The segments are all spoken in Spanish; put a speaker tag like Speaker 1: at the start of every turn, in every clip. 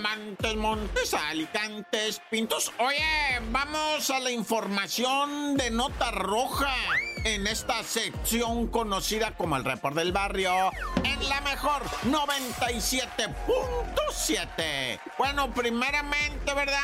Speaker 1: Montes, Montes, Alicantes, Pintos. Oye, vamos a la información de nota roja en esta sección conocida como el report del barrio en la mejor 97.7. Bueno, primeramente, ¿verdad?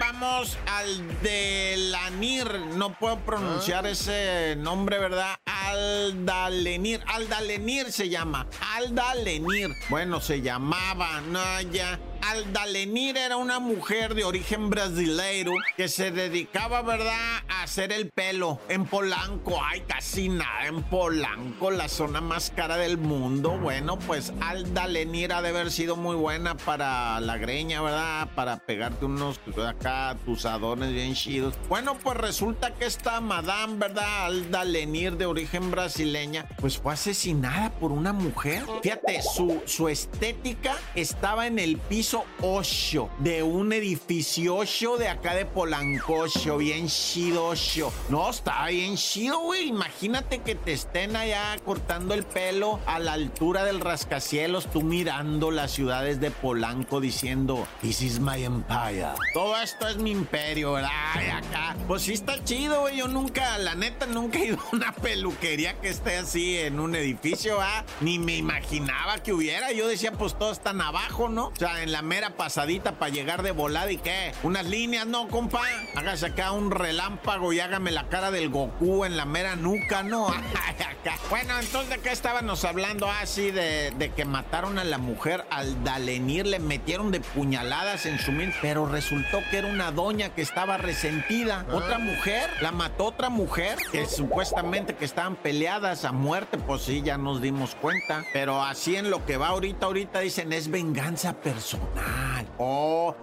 Speaker 1: Vamos al de Lanir. No puedo pronunciar ese nombre, ¿verdad? Aldalenir. Aldalenir se llama. Aldalenir. Bueno, se llamaba, no, ya. Aldalenir era una mujer de origen brasileiro que se dedicaba, ¿verdad?, a hacer el pelo en Polanco. Ay, casi nada en Polanco, la zona más cara del mundo. Bueno, pues Aldalenir ha de haber sido muy buena para la greña, ¿verdad? Para pegarte unos acá tus adones bien chidos. Bueno, pues resulta que esta madame, ¿verdad? Aldalenir de origen brasileña, pues fue asesinada por una mujer. Fíjate, su, su estética estaba en el piso 8 de un edificio 8 de acá de Polancocho, bien chido 8. No, estaba bien chido, güey. Imagínate que te estén allá cortando el pelo a la altura del rascacielos, tú mirando las ciudades de Polanco diciendo, This is my empire. Todo esto es mi imperio, ¿verdad? Y acá. Pues sí está chido, güey. Yo nunca, la neta, nunca he ido a una peluquería que esté así en un edificio, ¿ah? Ni me imaginaba que hubiera. Yo decía, pues todos están abajo, ¿no? O sea, en la mera pasadita para llegar de volada y qué. Unas líneas, no, compa. Hágase acá un relámpago y hágame la cara del Goku en la mera nuca, ¿no? bueno, entonces de qué estábamos hablando así ah, de, de, que mataron a la mujer al Dalenir, le metieron de puñaladas en su mente, pero resultó que era una doña que estaba resentida. Ah. Otra mujer, la mató otra mujer que supuestamente que estaban peleadas a muerte, pues sí, ya nos dimos cuenta. Pero así en lo que va ahorita, ahorita dicen es venganza personal. Oh.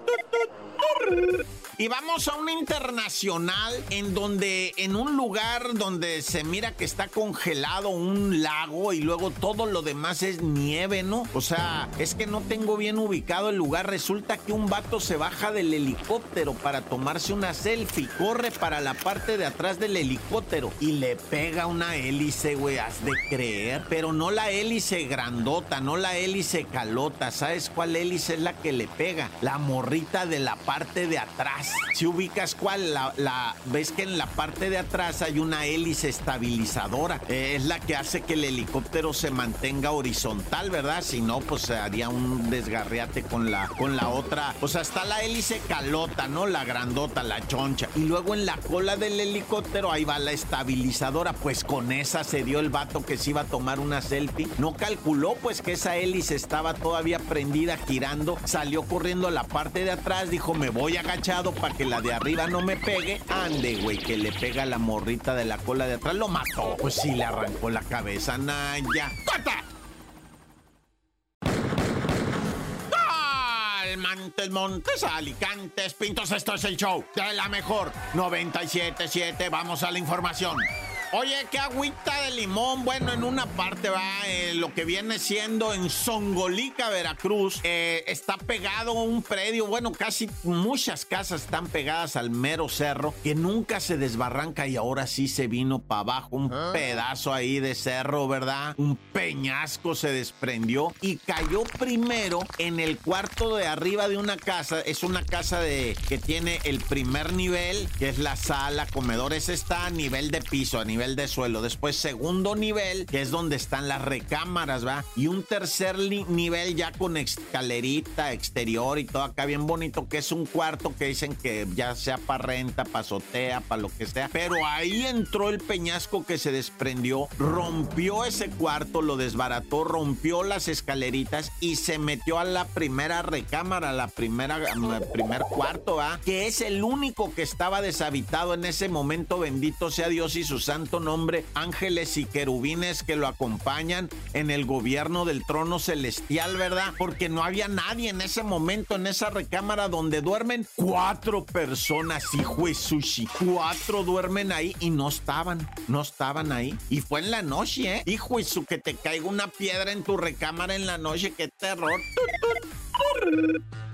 Speaker 1: Y vamos a un internacional en donde, en un lugar donde se mira que está congelado un lago y luego todo lo demás es nieve, ¿no? O sea, es que no tengo bien ubicado el lugar. Resulta que un vato se baja del helicóptero para tomarse una selfie, corre para la parte de atrás del helicóptero y le pega una hélice, güey, has de creer. Pero no la hélice grandota, no la hélice calota. ¿Sabes cuál hélice es la que le pega? La morrita de la parte de atrás. Si ubicas cuál, la, ves que en la parte de atrás hay una hélice estabilizadora. Eh, es la que hace que el helicóptero se mantenga horizontal, ¿verdad? Si no, pues se haría un desgarriate con la, con la otra. O sea, está la hélice calota, ¿no? La grandota, la choncha. Y luego en la cola del helicóptero ahí va la estabilizadora. Pues con esa se dio el vato que se iba a tomar una selfie. No calculó pues que esa hélice estaba todavía prendida, girando. Salió corriendo a la parte de atrás, dijo, me voy agachado para que la de arriba no me pegue. Ande, güey, que le pega la morrita de la cola de atrás. Lo mató. Pues sí, le arrancó la cabeza. Naya. ¡Corta! Montes, Montes, Alicantes, Pintos, esto es el show de la mejor 977. Vamos a la información. Oye, qué agüita de limón. Bueno, en una parte va eh, lo que viene siendo en Songolica, Veracruz. Eh, está pegado un predio. Bueno, casi muchas casas están pegadas al mero cerro que nunca se desbarranca y ahora sí se vino para abajo. Un ah. pedazo ahí de cerro, ¿verdad? Un peñasco se desprendió y cayó primero en el cuarto de arriba de una casa. Es una casa de que tiene el primer nivel, que es la sala, comedor. Ese está a nivel de piso, a nivel de suelo. Después, segundo nivel, que es donde están las recámaras, ¿va? Y un tercer nivel ya con escalerita exterior y todo acá bien bonito, que es un cuarto que dicen que ya sea para renta, para azotea, para lo que sea. Pero ahí entró el peñasco que se desprendió, rompió ese cuarto, lo desbarató, rompió las escaleritas y se metió a la primera recámara, la primera, primer cuarto, ¿va? Que es el único que estaba deshabitado en ese momento, bendito sea Dios y su santo nombre, ángeles y querubines que lo acompañan en el gobierno del trono celestial, ¿verdad? Porque no había nadie en ese momento en esa recámara donde duermen cuatro personas, hijo de sushi. Cuatro duermen ahí y no estaban, no estaban ahí. Y fue en la noche, ¿eh? Hijo de su que te caiga una piedra en tu recámara en la noche, qué terror.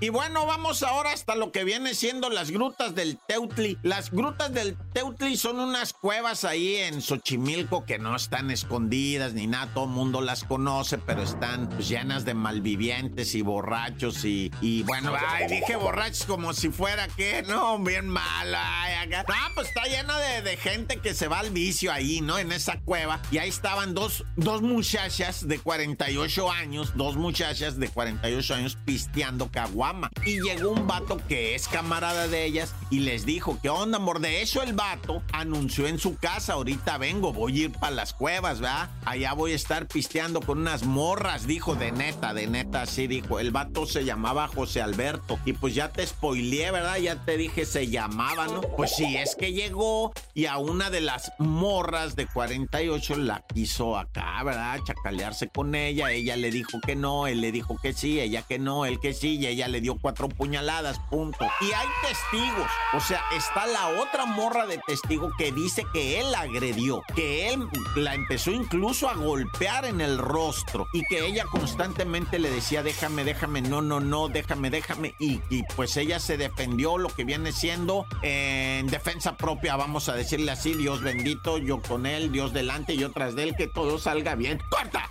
Speaker 1: Y bueno, vamos ahora hasta lo que viene siendo las grutas del Teutli. Las grutas del Teutli son unas cuevas ahí en Xochimilco que no están escondidas ni nada, todo el mundo las conoce, pero están pues, llenas de malvivientes y borrachos y, y bueno, ay, dije borrachos como si fuera que, no, bien mal, ay, acá. Ah, pues está llena de, de, gente que se va al vicio ahí, ¿no? En esa cueva. Y ahí estaban dos, dos muchachas de 48 años, dos muchachas de 48 años pisteando caguas y llegó un vato que es camarada de ellas y les dijo, ¿qué onda, amor? De eso el vato anunció en su casa, ahorita vengo, voy a ir para las cuevas, ¿verdad? Allá voy a estar pisteando con unas morras, dijo, de neta, de neta, así dijo. El vato se llamaba José Alberto y pues ya te spoileé, ¿verdad? Ya te dije, se llamaba, ¿no? Pues sí, es que llegó y a una de las morras de 48 la quiso acá, ¿verdad? Chacalearse con ella, ella le dijo que no, él le dijo que sí, ella que no, él sí, y ella le dio cuatro puñaladas, punto. Y hay testigos. O sea, está la otra morra de testigo que dice que él la agredió, que él la empezó incluso a golpear en el rostro y que ella constantemente le decía, déjame, déjame, no, no, no, déjame, déjame. Y, y pues ella se defendió lo que viene siendo en defensa propia, vamos a decirle así, Dios bendito, yo con él, Dios delante, y otras de él, que todo salga bien. ¡Corta!